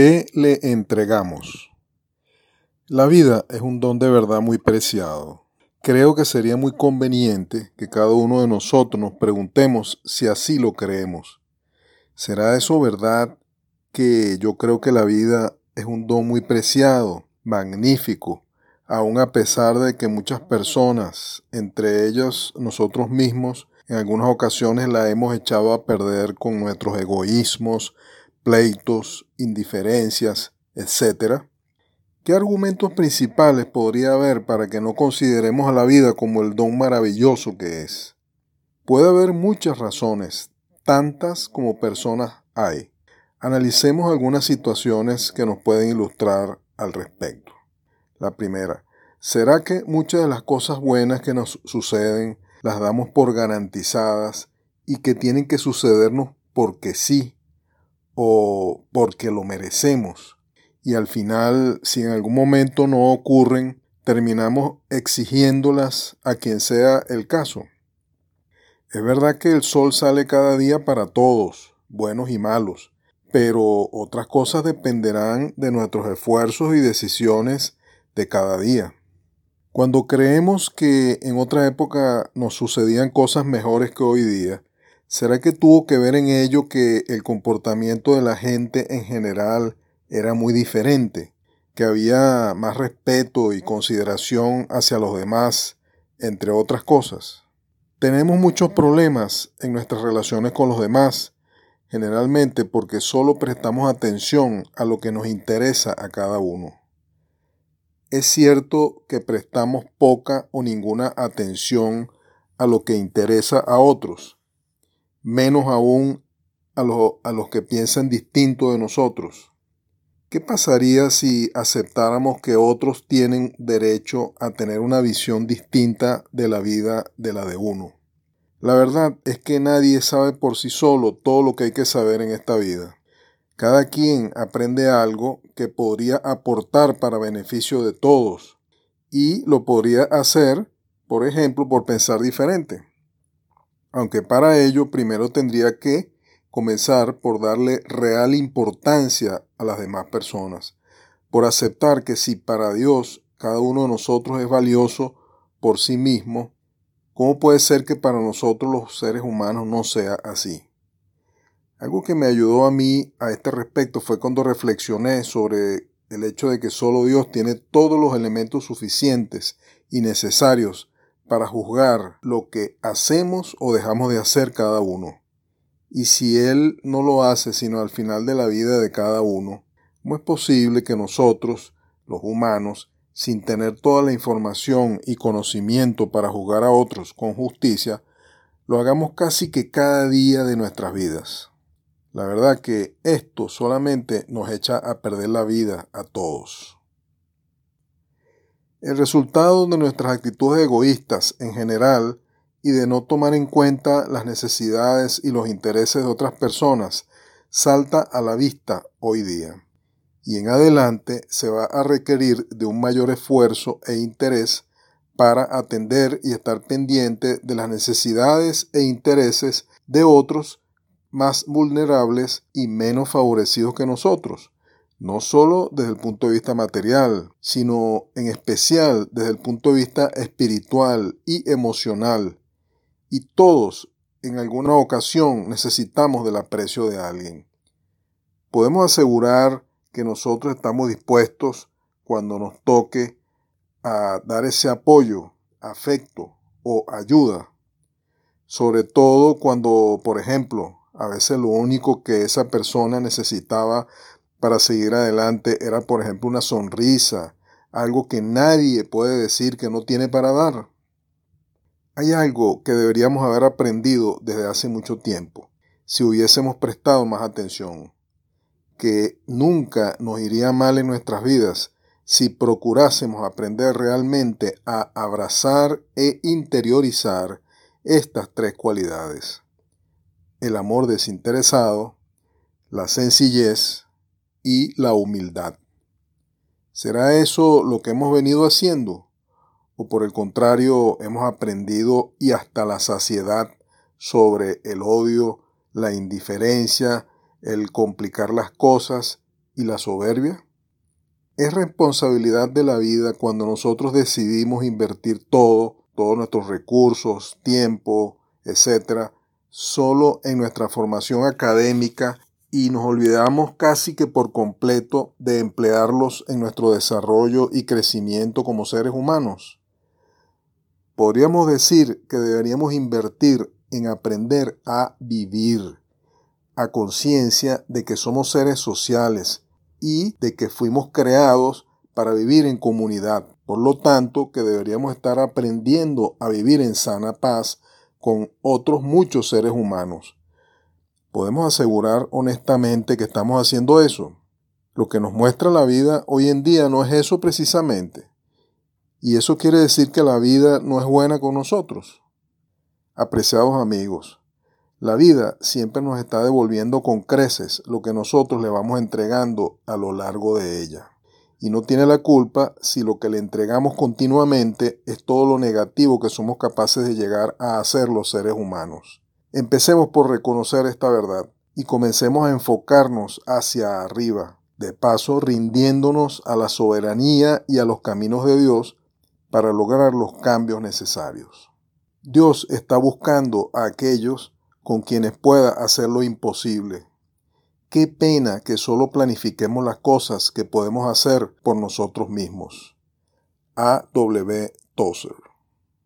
¿Qué le entregamos? La vida es un don de verdad muy preciado. Creo que sería muy conveniente que cada uno de nosotros nos preguntemos si así lo creemos. ¿Será eso verdad que yo creo que la vida es un don muy preciado, magnífico, aun a pesar de que muchas personas, entre ellas nosotros mismos, en algunas ocasiones la hemos echado a perder con nuestros egoísmos, pleitos, indiferencias, etc. ¿Qué argumentos principales podría haber para que no consideremos a la vida como el don maravilloso que es? Puede haber muchas razones, tantas como personas hay. Analicemos algunas situaciones que nos pueden ilustrar al respecto. La primera, ¿será que muchas de las cosas buenas que nos suceden las damos por garantizadas y que tienen que sucedernos porque sí o porque lo merecemos? Y al final, si en algún momento no ocurren, terminamos exigiéndolas a quien sea el caso. Es verdad que el sol sale cada día para todos, buenos y malos, pero otras cosas dependerán de nuestros esfuerzos y decisiones de cada día. Cuando creemos que en otra época nos sucedían cosas mejores que hoy día, ¿será que tuvo que ver en ello que el comportamiento de la gente en general era muy diferente, que había más respeto y consideración hacia los demás, entre otras cosas? Tenemos muchos problemas en nuestras relaciones con los demás, generalmente porque solo prestamos atención a lo que nos interesa a cada uno. Es cierto que prestamos poca o ninguna atención a lo que interesa a otros, menos aún a, a los que piensan distinto de nosotros. ¿Qué pasaría si aceptáramos que otros tienen derecho a tener una visión distinta de la vida de la de uno? La verdad es que nadie sabe por sí solo todo lo que hay que saber en esta vida. Cada quien aprende algo que podría aportar para beneficio de todos y lo podría hacer, por ejemplo, por pensar diferente. Aunque para ello primero tendría que comenzar por darle real importancia a las demás personas, por aceptar que si para Dios cada uno de nosotros es valioso por sí mismo, ¿Cómo puede ser que para nosotros los seres humanos no sea así? Algo que me ayudó a mí a este respecto fue cuando reflexioné sobre el hecho de que solo Dios tiene todos los elementos suficientes y necesarios para juzgar lo que hacemos o dejamos de hacer cada uno. Y si Él no lo hace sino al final de la vida de cada uno, ¿cómo es posible que nosotros, los humanos, sin tener toda la información y conocimiento para juzgar a otros con justicia, lo hagamos casi que cada día de nuestras vidas. La verdad que esto solamente nos echa a perder la vida a todos. El resultado de nuestras actitudes egoístas en general y de no tomar en cuenta las necesidades y los intereses de otras personas salta a la vista hoy día. Y en adelante se va a requerir de un mayor esfuerzo e interés para atender y estar pendiente de las necesidades e intereses de otros más vulnerables y menos favorecidos que nosotros, no solo desde el punto de vista material, sino en especial desde el punto de vista espiritual y emocional. Y todos en alguna ocasión necesitamos del aprecio de alguien. Podemos asegurar que nosotros estamos dispuestos cuando nos toque a dar ese apoyo, afecto o ayuda. Sobre todo cuando, por ejemplo, a veces lo único que esa persona necesitaba para seguir adelante era, por ejemplo, una sonrisa, algo que nadie puede decir que no tiene para dar. Hay algo que deberíamos haber aprendido desde hace mucho tiempo, si hubiésemos prestado más atención que nunca nos iría mal en nuestras vidas si procurásemos aprender realmente a abrazar e interiorizar estas tres cualidades. El amor desinteresado, la sencillez y la humildad. ¿Será eso lo que hemos venido haciendo? ¿O por el contrario hemos aprendido y hasta la saciedad sobre el odio, la indiferencia, el complicar las cosas y la soberbia? Es responsabilidad de la vida cuando nosotros decidimos invertir todo, todos nuestros recursos, tiempo, etcétera, solo en nuestra formación académica y nos olvidamos casi que por completo de emplearlos en nuestro desarrollo y crecimiento como seres humanos. Podríamos decir que deberíamos invertir en aprender a vivir, a conciencia de que somos seres sociales y de que fuimos creados para vivir en comunidad. Por lo tanto, que deberíamos estar aprendiendo a vivir en sana paz con otros muchos seres humanos. ¿Podemos asegurar honestamente que estamos haciendo eso? Lo que nos muestra la vida hoy en día no es eso precisamente. Y eso quiere decir que la vida no es buena con nosotros. Apreciados amigos, la vida siempre nos está devolviendo con creces lo que nosotros le vamos entregando a lo largo de ella. Y no tiene la culpa si lo que le entregamos continuamente es todo lo negativo que somos capaces de llegar a hacer los seres humanos. Empecemos por reconocer esta verdad y comencemos a enfocarnos hacia arriba, de paso rindiéndonos a la soberanía y a los caminos de Dios para lograr los cambios necesarios. Dios está buscando a aquellos con quienes pueda hacer lo imposible. Qué pena que solo planifiquemos las cosas que podemos hacer por nosotros mismos. A. W. Tozer